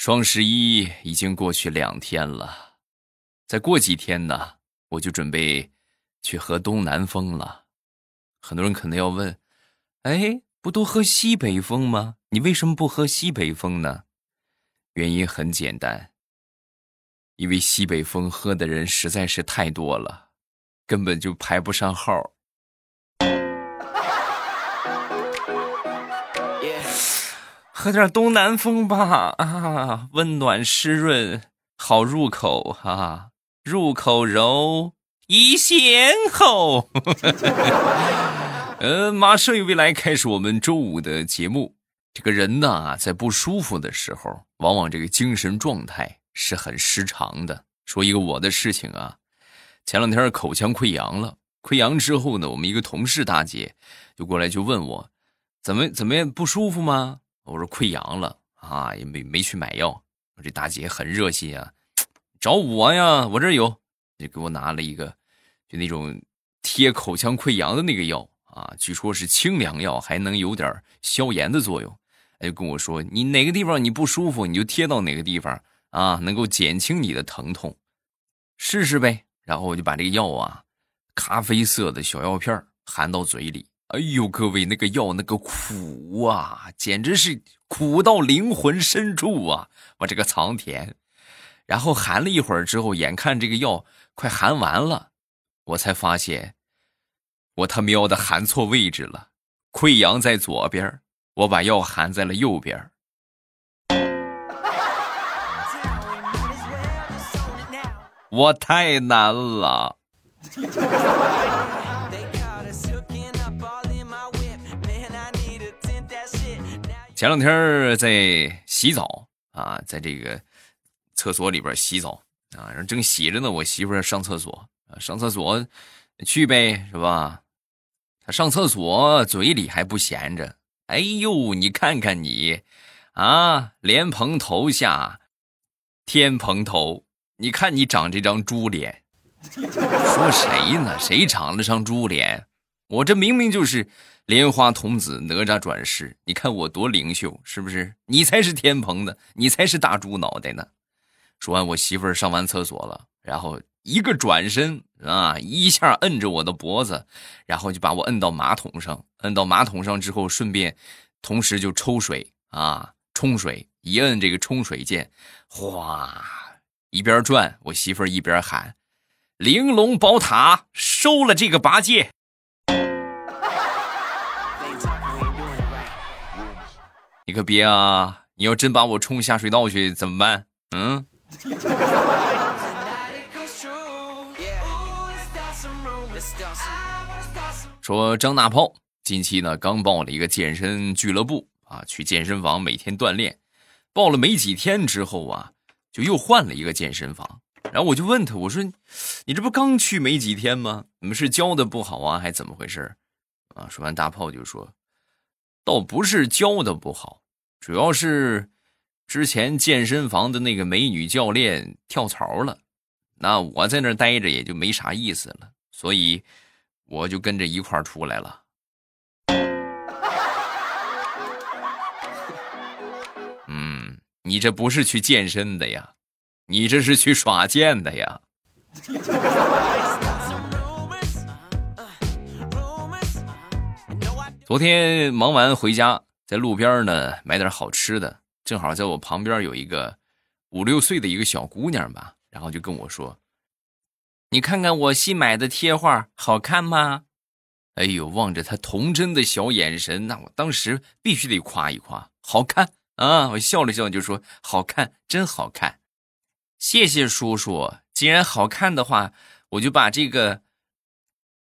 双十一已经过去两天了，再过几天呢，我就准备去喝东南风了。很多人可能要问：哎，不都喝西北风吗？你为什么不喝西北风呢？原因很简单，因为西北风喝的人实在是太多了，根本就排不上号。喝点东南风吧，啊，温暖湿润，好入口哈，入口柔，一咸厚。呃，马上又未来开始我们周五的节目。这个人呢，在不舒服的时候，往往这个精神状态是很失常的。说一个我的事情啊，前两天口腔溃疡了，溃疡之后呢，我们一个同事大姐就过来就问我，怎么怎么样不舒服吗？我说溃疡了啊，也没没去买药。这大姐很热心啊，找我呀，我这有，就给我拿了一个，就那种贴口腔溃疡的那个药啊，据说是清凉药，还能有点消炎的作用。就跟我说，你哪个地方你不舒服，你就贴到哪个地方啊，能够减轻你的疼痛，试试呗。然后我就把这个药啊，咖啡色的小药片含到嘴里。哎呦，各位，那个药那个苦啊，简直是苦到灵魂深处啊！我这个藏甜，然后含了一会儿之后，眼看这个药快含完了，我才发现，我他喵的含错位置了，溃疡在左边，我把药含在了右边。我太难了。前两天在洗澡啊，在这个厕所里边洗澡啊，正洗着呢，我媳妇上厕所啊，上厕所去呗，是吧？她上厕所嘴里还不闲着，哎呦，你看看你啊，莲蓬头下天蓬头，你看你长这张猪脸，说谁呢？谁长了张猪脸？我这明明就是莲花童子哪吒转世，你看我多灵秀，是不是？你才是天蓬的，你才是大猪脑袋呢。说完，我媳妇儿上完厕所了，然后一个转身啊，一下摁着我的脖子，然后就把我摁到马桶上。摁到马桶上之后，顺便同时就抽水啊，冲水，一摁这个冲水键，哗，一边转，我媳妇儿一边喊：“玲珑宝塔收了这个八戒。”你可别啊！你要真把我冲下水道去怎么办？嗯。说张大炮近期呢刚报了一个健身俱乐部啊，去健身房每天锻炼。报了没几天之后啊，就又换了一个健身房。然后我就问他，我说：“你这不刚去没几天吗？你们是教的不好啊，还怎么回事？”啊，说完大炮就说：“倒不是教的不好。”主要是之前健身房的那个美女教练跳槽了，那我在那待着也就没啥意思了，所以我就跟着一块儿出来了。嗯，你这不是去健身的呀，你这是去耍剑的呀。昨天忙完回家。在路边呢，买点好吃的，正好在我旁边有一个五六岁的一个小姑娘吧，然后就跟我说：“你看看我新买的贴画，好看吗？”哎呦，望着她童真的小眼神，那我当时必须得夸一夸，好看啊！我笑了笑就说：“好看，真好看。”谢谢叔叔。既然好看的话，我就把这个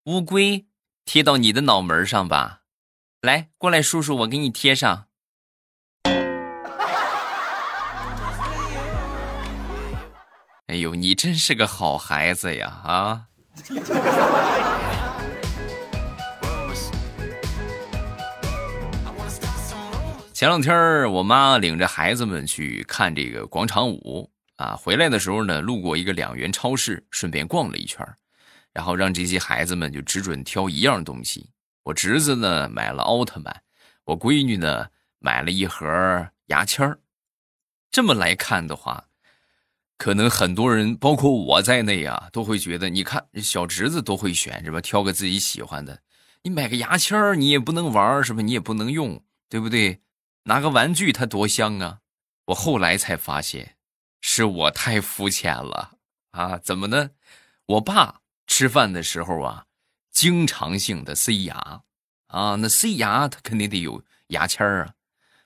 乌龟贴到你的脑门上吧。来，过来，叔叔，我给你贴上。哎呦，你真是个好孩子呀！啊。前两天我妈领着孩子们去看这个广场舞啊，回来的时候呢，路过一个两元超市，顺便逛了一圈，然后让这些孩子们就只准挑一样东西。我侄子呢买了奥特曼，我闺女呢买了一盒牙签儿。这么来看的话，可能很多人，包括我在内啊，都会觉得，你看小侄子都会选是吧？挑个自己喜欢的。你买个牙签你也不能玩是吧？你也不能用，对不对？拿个玩具，它多香啊！我后来才发现，是我太肤浅了啊！怎么呢？我爸吃饭的时候啊，经常性的塞牙啊，那塞牙他肯定得有牙签啊。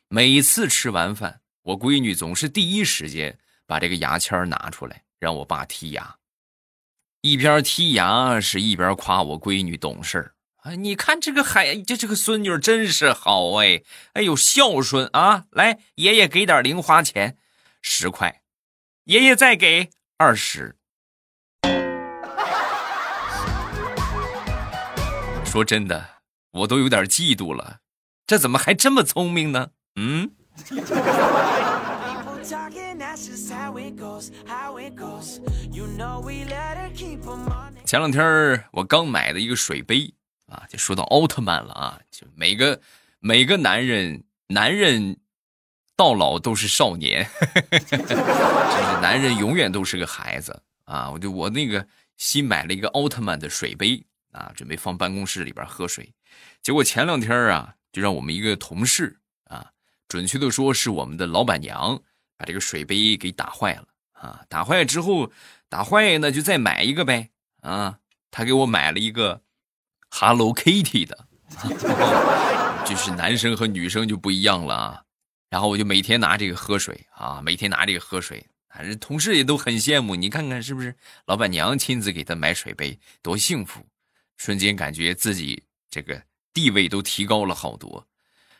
每次吃完饭，我闺女总是第一时间把这个牙签拿出来让我爸剔牙，一边剔牙是一边夸我闺女懂事啊。你看这个孩，这这个孙女真是好哎，哎呦孝顺啊！来，爷爷给点零花钱，十块，爷爷再给二十。说真的，我都有点嫉妒了，这怎么还这么聪明呢？嗯。前两天我刚买的一个水杯。啊，就说到奥特曼了啊！就每个每个男人，男人到老都是少年，就是男人永远都是个孩子啊！我就我那个新买了一个奥特曼的水杯啊，准备放办公室里边喝水。结果前两天啊，就让我们一个同事啊，准确的说是我们的老板娘，把这个水杯给打坏了啊！打坏之后，打坏那就再买一个呗啊！他给我买了一个。Hello Kitty 的，就是男生和女生就不一样了啊。然后我就每天拿这个喝水啊，每天拿这个喝水，反正同事也都很羡慕。你看看是不是？老板娘亲自给他买水杯，多幸福！瞬间感觉自己这个地位都提高了好多。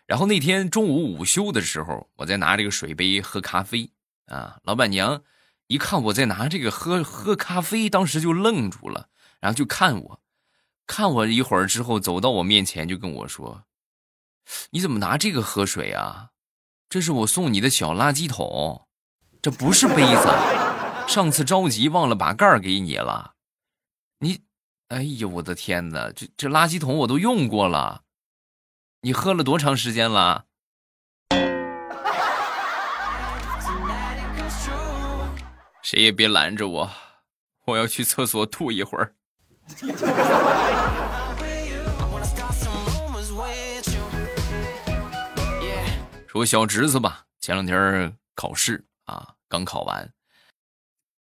然后那天中午午休的时候，我在拿这个水杯喝咖啡啊，老板娘一看我在拿这个喝喝咖啡，当时就愣住了，然后就看我。看我一会儿之后，走到我面前就跟我说：“你怎么拿这个喝水啊？这是我送你的小垃圾桶，这不是杯子。上次着急忘了把盖儿给你了。你，哎呦我的天哪！这这垃圾桶我都用过了。你喝了多长时间了？谁也别拦着我，我要去厕所吐一会儿。”说小侄子吧，前两天考试啊，刚考完。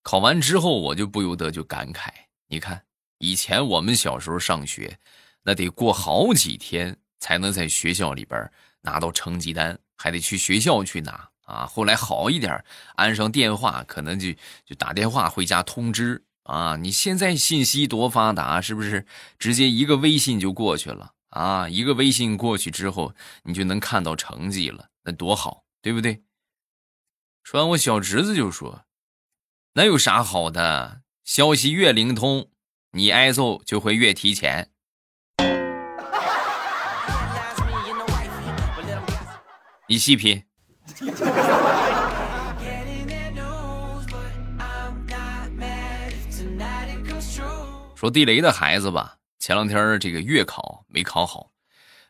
考完之后，我就不由得就感慨：你看，以前我们小时候上学，那得过好几天才能在学校里边拿到成绩单，还得去学校去拿啊。后来好一点，安上电话，可能就就打电话回家通知。啊，你现在信息多发达，是不是？直接一个微信就过去了啊！一个微信过去之后，你就能看到成绩了，那多好，对不对？说完，我小侄子就说：“那有啥好的？消息越灵通，你挨揍就会越提前。”你细品。说地雷的孩子吧，前两天这个月考没考好，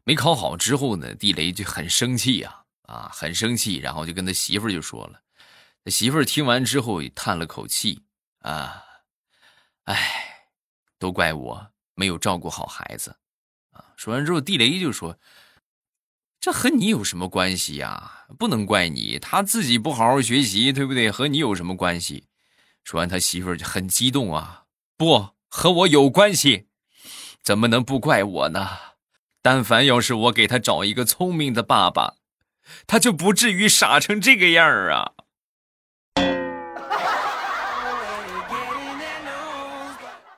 没考好之后呢，地雷就很生气呀，啊，很生气，然后就跟他媳妇儿就说了，媳妇儿听完之后叹了口气，啊，哎，都怪我没有照顾好孩子，啊，说完之后，地雷就说，这和你有什么关系呀？不能怪你，他自己不好好学习，对不对？和你有什么关系？说完，他媳妇儿就很激动啊，不。和我有关系，怎么能不怪我呢？但凡要是我给他找一个聪明的爸爸，他就不至于傻成这个样儿啊！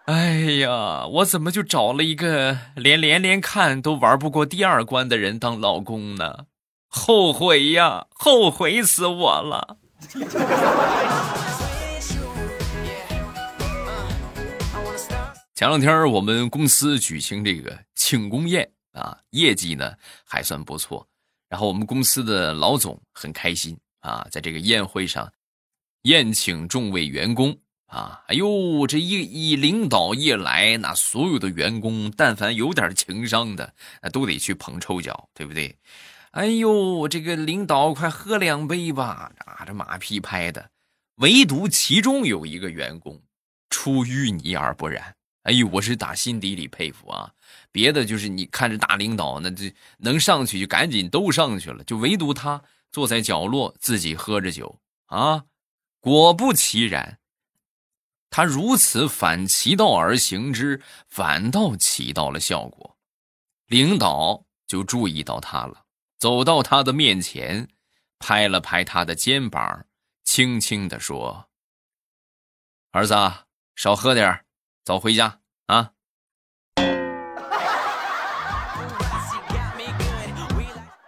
哎呀，我怎么就找了一个连连连看都玩不过第二关的人当老公呢？后悔呀，后悔死我了！前两天我们公司举行这个庆功宴啊，业绩呢还算不错。然后我们公司的老总很开心啊，在这个宴会上宴请众位员工啊。哎呦，这一一领导一来，那所有的员工但凡有点情商的，那都得去捧臭脚，对不对？哎呦，这个领导快喝两杯吧！啊，这马屁拍的，唯独其中有一个员工出淤泥而不染。哎呦，我是打心底里佩服啊！别的就是你看着大领导，那这能上去就赶紧都上去了，就唯独他坐在角落自己喝着酒啊。果不其然，他如此反其道而行之，反倒起到了效果。领导就注意到他了。走到他的面前，拍了拍他的肩膀，轻轻的说：“儿子，少喝点早回家啊。”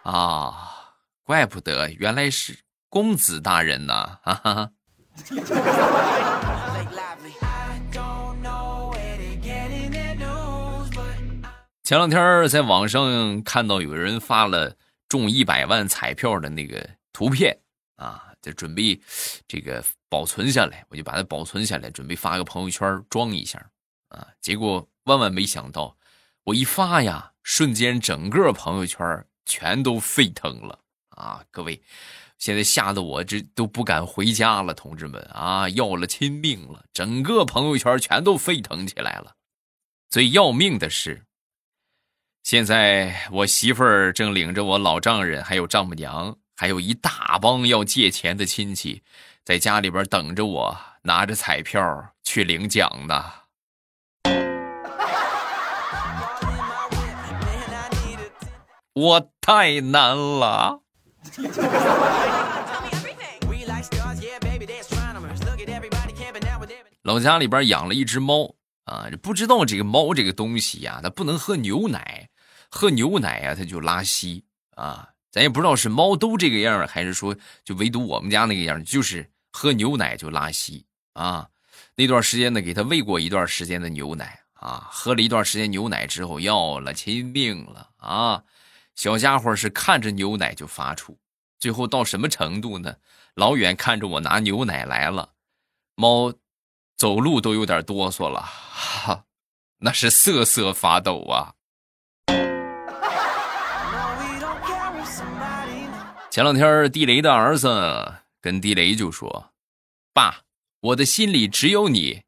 啊，怪不得，原来是公子大人呐！哈哈。前两天在网上看到有人发了。中一百万彩票的那个图片啊，就准备这个保存下来，我就把它保存下来，准备发个朋友圈装一下啊。结果万万没想到，我一发呀，瞬间整个朋友圈全都沸腾了啊！各位，现在吓得我这都不敢回家了，同志们啊，要了亲命了，整个朋友圈全都沸腾起来了。最要命的是。现在我媳妇儿正领着我老丈人，还有丈母娘，还有一大帮要借钱的亲戚，在家里边等着我，拿着彩票去领奖呢。我太难了。老家里边养了一只猫啊，不知道这个猫这个东西呀，它不能喝牛奶。喝牛奶呀，它就拉稀啊！咱也不知道是猫都这个样还是说就唯独我们家那个样就是喝牛奶就拉稀啊！那段时间呢，给它喂过一段时间的牛奶啊，喝了一段时间牛奶之后要了亲命了啊！小家伙是看着牛奶就发怵，最后到什么程度呢？老远看着我拿牛奶来了，猫走路都有点哆嗦了，哈，那是瑟瑟发抖啊！前两天，地雷的儿子跟地雷就说：“爸，我的心里只有你。”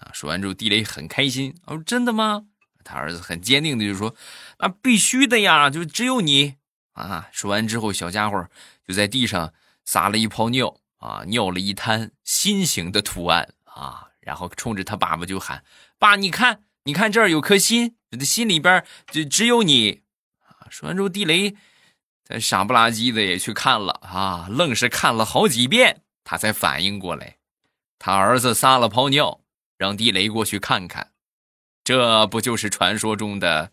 啊，说完之后，地雷很开心。哦：“真的吗？”他儿子很坚定的就说：“那必须的呀，就只有你。”啊，说完之后，小家伙就在地上撒了一泡尿，啊，尿了一滩心形的图案，啊，然后冲着他爸爸就喊：“爸，你看，你看这儿有颗心，心里边就只有你。”啊，说完之后，地雷。他傻不拉几的也去看了啊，愣是看了好几遍，他才反应过来，他儿子撒了泡尿，让地雷过去看看，这不就是传说中的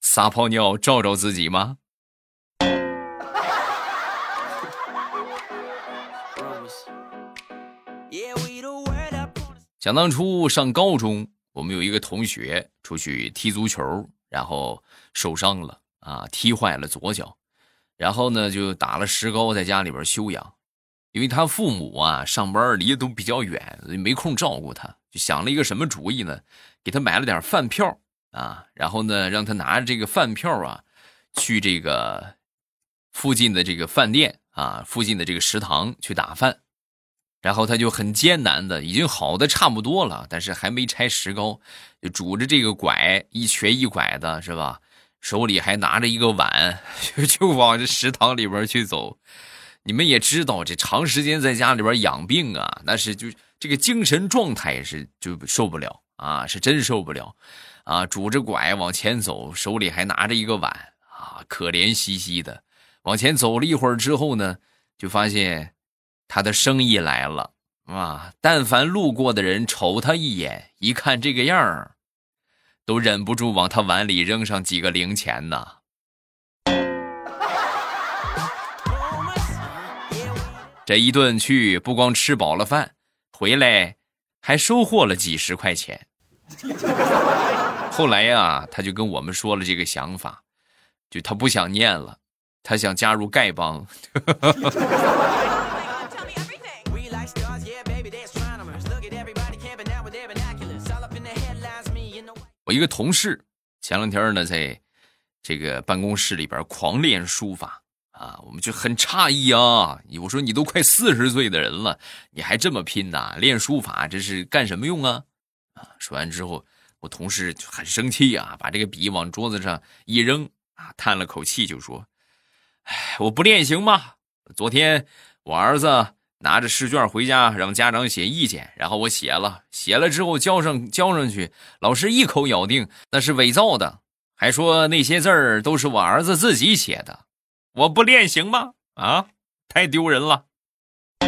撒泡尿照照自己吗？想当初上高中，我们有一个同学出去踢足球，然后受伤了啊，踢坏了左脚。然后呢，就打了石膏，在家里边休养，因为他父母啊上班离得都比较远，没空照顾他，就想了一个什么主意呢？给他买了点饭票啊，然后呢，让他拿着这个饭票啊，去这个附近的这个饭店啊，附近的这个食堂去打饭。然后他就很艰难的，已经好的差不多了，但是还没拆石膏，就拄着这个拐一瘸一拐的，是吧？手里还拿着一个碗，就就往这食堂里边去走。你们也知道，这长时间在家里边养病啊，那是就这个精神状态是就受不了啊，是真受不了啊！拄着拐往前走，手里还拿着一个碗啊，可怜兮兮的往前走了一会儿之后呢，就发现他的生意来了啊！但凡路过的人瞅他一眼，一看这个样儿。都忍不住往他碗里扔上几个零钱呢。这一顿去，不光吃饱了饭，回来还收获了几十块钱。后来呀，他就跟我们说了这个想法，就他不想念了，他想加入丐帮。一个同事前两天呢，在这个办公室里边狂练书法啊，我们就很诧异啊！我说你都快四十岁的人了，你还这么拼呐？练书法这是干什么用啊？啊！说完之后，我同事就很生气啊，把这个笔往桌子上一扔啊，叹了口气就说：“哎，我不练行吗？昨天我儿子拿着试卷回家，让家长写意见，然后我写了，写了之后交上交上去，老师一口咬定那是伪造的，还说那些字儿都是我儿子自己写的。”我不练行吗？啊，太丢人了！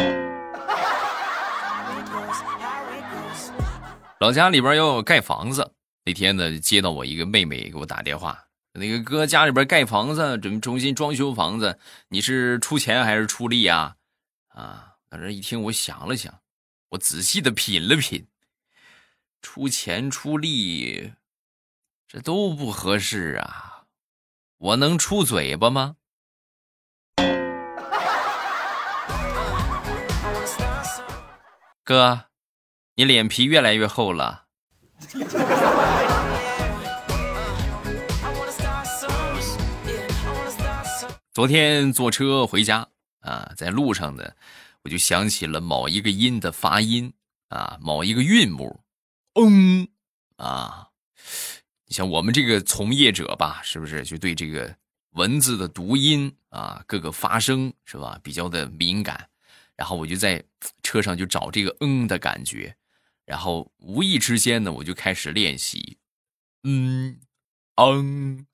老家里边要盖房子，那天呢，接到我一个妹妹给我打电话，那个哥家里边盖房子，准备重新装修房子，你是出钱还是出力啊？啊，当时一听，我想了想，我仔细的品了品，出钱出力，这都不合适啊，我能出嘴巴吗？哥，你脸皮越来越厚了。昨天坐车回家啊，在路上的，我就想起了某一个音的发音啊，某一个韵母，嗯啊，你像我们这个从业者吧，是不是就对这个文字的读音啊，各个发声是吧，比较的敏感？然后我就在车上就找这个“嗯”的感觉，然后无意之间呢，我就开始练习，嗯，嗯，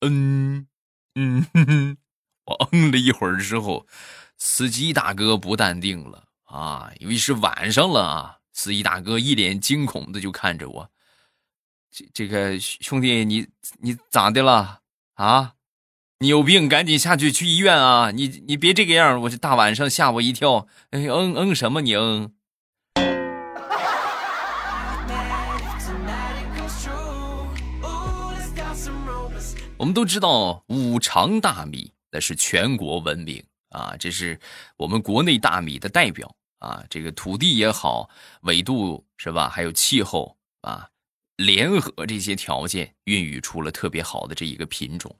嗯，嗯，我嗯了一会儿之后，司机大哥不淡定了啊，因为是晚上了啊，司机大哥一脸惊恐的就看着我，这这个兄弟，你你咋的了啊？你有病，赶紧下去去医院啊！你你别这个样，我这大晚上吓我一跳。哎嗯嗯什么你嗯？我们都知道五常大米那是全国闻名啊，这是我们国内大米的代表啊。这个土地也好，纬度是吧？还有气候啊，联合这些条件，孕育出了特别好的这一个品种。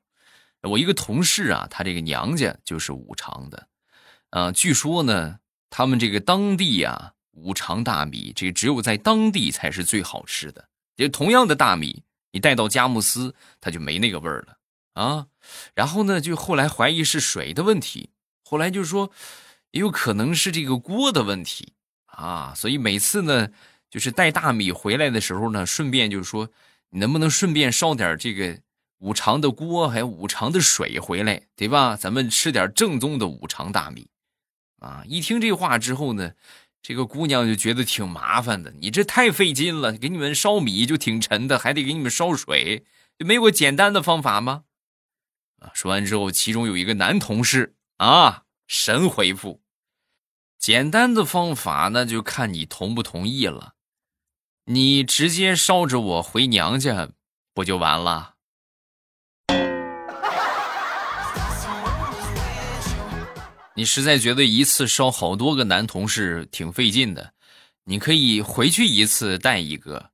我一个同事啊，他这个娘家就是五常的，啊，据说呢，他们这个当地啊，五常大米，这只有在当地才是最好吃的。就同样的大米，你带到佳木斯，它就没那个味儿了啊。然后呢，就后来怀疑是水的问题，后来就说，也有可能是这个锅的问题啊。所以每次呢，就是带大米回来的时候呢，顺便就说，你能不能顺便烧点这个。五常的锅还有五常的水回来，对吧？咱们吃点正宗的五常大米，啊！一听这话之后呢，这个姑娘就觉得挺麻烦的。你这太费劲了，给你们烧米就挺沉的，还得给你们烧水，就没有个简单的方法吗？啊！说完之后，其中有一个男同事啊，神回复：简单的方法那就看你同不同意了。你直接烧着我回娘家，不就完了？你实在觉得一次烧好多个男同事挺费劲的，你可以回去一次带一个，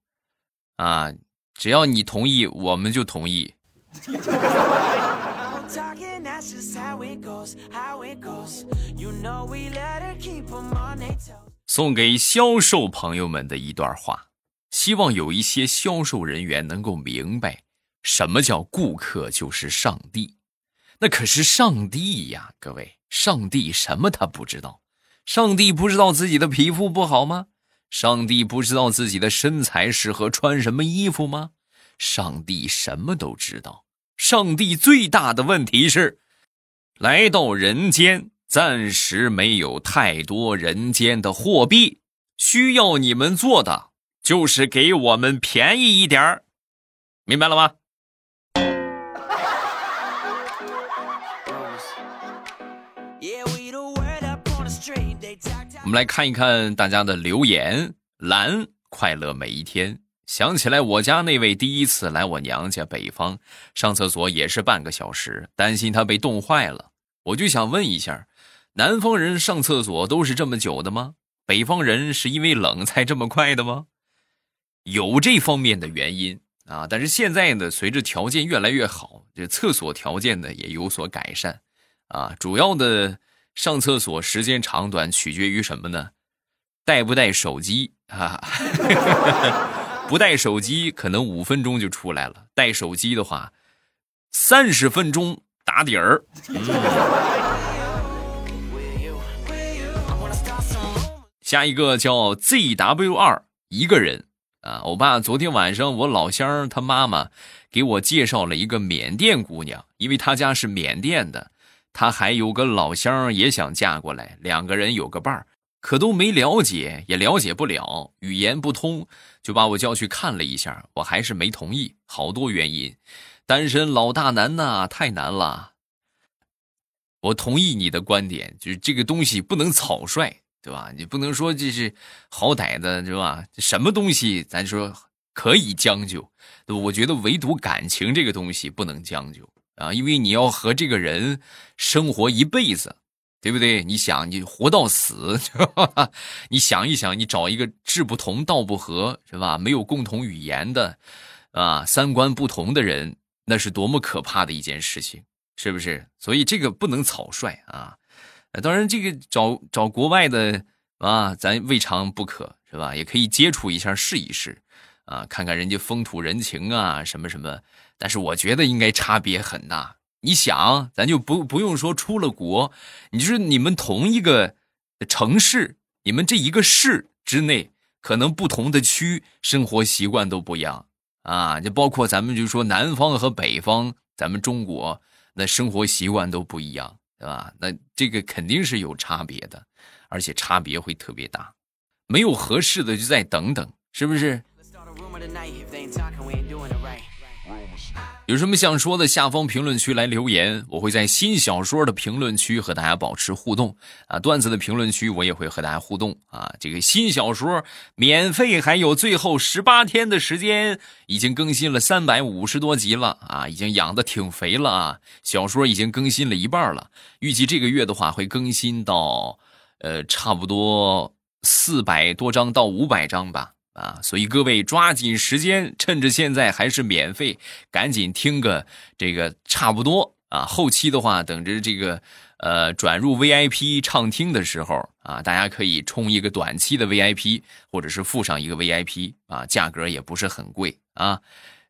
啊，只要你同意，我们就同意。送给销售朋友们的一段话，希望有一些销售人员能够明白，什么叫顾客就是上帝，那可是上帝呀，各位。上帝什么他不知道？上帝不知道自己的皮肤不好吗？上帝不知道自己的身材适合穿什么衣服吗？上帝什么都知道。上帝最大的问题是，来到人间暂时没有太多人间的货币，需要你们做的就是给我们便宜一点儿，明白了吗？我们来看一看大家的留言。蓝快乐每一天，想起来我家那位第一次来我娘家北方上厕所也是半个小时，担心他被冻坏了，我就想问一下，南方人上厕所都是这么久的吗？北方人是因为冷才这么快的吗？有这方面的原因啊，但是现在呢，随着条件越来越好，这厕所条件呢也有所改善。啊，主要的上厕所时间长短取决于什么呢？带不带手机啊？不带手机可能五分钟就出来了，带手机的话，三十分钟打底儿。下一个叫 ZW 二一个人。啊，欧巴，昨天晚上我老乡他妈妈给我介绍了一个缅甸姑娘，因为他家是缅甸的，他还有个老乡也想嫁过来，两个人有个伴儿，可都没了解，也了解不了，语言不通，就把我叫去看了一下，我还是没同意，好多原因，单身老大难呐，太难了。我同意你的观点，就是这个东西不能草率。对吧？你不能说这是好歹的，对吧？什么东西咱说可以将就，对吧？我觉得唯独感情这个东西不能将就啊，因为你要和这个人生活一辈子，对不对？你想，你活到死，你想一想，你找一个志不同道不合，是吧？没有共同语言的，啊，三观不同的人，那是多么可怕的一件事情，是不是？所以这个不能草率啊。当然，这个找找国外的啊，咱未尝不可，是吧？也可以接触一下，试一试，啊，看看人家风土人情啊，什么什么。但是我觉得应该差别很大。你想，咱就不不用说出了国，你就是你们同一个城市，你们这一个市之内，可能不同的区生活习惯都不一样啊。就包括咱们就说南方和北方，咱们中国那生活习惯都不一样。对吧？那这个肯定是有差别的，而且差别会特别大。没有合适的就再等等，是不是？有什么想说的，下方评论区来留言，我会在新小说的评论区和大家保持互动啊。段子的评论区我也会和大家互动啊。这个新小说免费，还有最后十八天的时间，已经更新了三百五十多集了啊，已经养的挺肥了啊。小说已经更新了一半了，预计这个月的话会更新到，呃，差不多四百多章到五百章吧。啊，所以各位抓紧时间，趁着现在还是免费，赶紧听个这个差不多啊。后期的话，等着这个呃转入 VIP 畅听的时候啊，大家可以充一个短期的 VIP，或者是附上一个 VIP 啊，价格也不是很贵啊。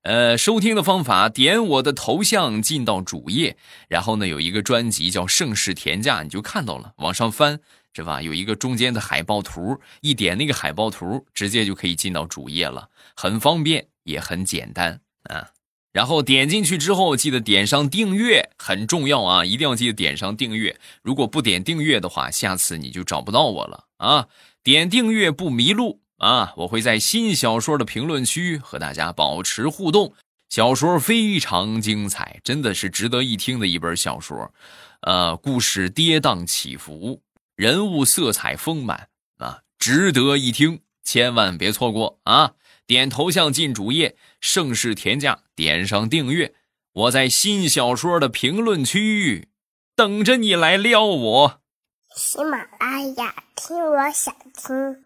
呃，收听的方法，点我的头像进到主页，然后呢有一个专辑叫《盛世田价》，你就看到了，往上翻。是吧？有一个中间的海报图，一点那个海报图，直接就可以进到主页了，很方便，也很简单啊。然后点进去之后，记得点上订阅，很重要啊，一定要记得点上订阅。如果不点订阅的话，下次你就找不到我了啊。点订阅不迷路啊，我会在新小说的评论区和大家保持互动。小说非常精彩，真的是值得一听的一本小说，呃，故事跌宕起伏。人物色彩丰满啊，值得一听，千万别错过啊！点头像进主页，盛世田价，点上订阅，我在新小说的评论区等着你来撩我。喜马拉雅，听我想听。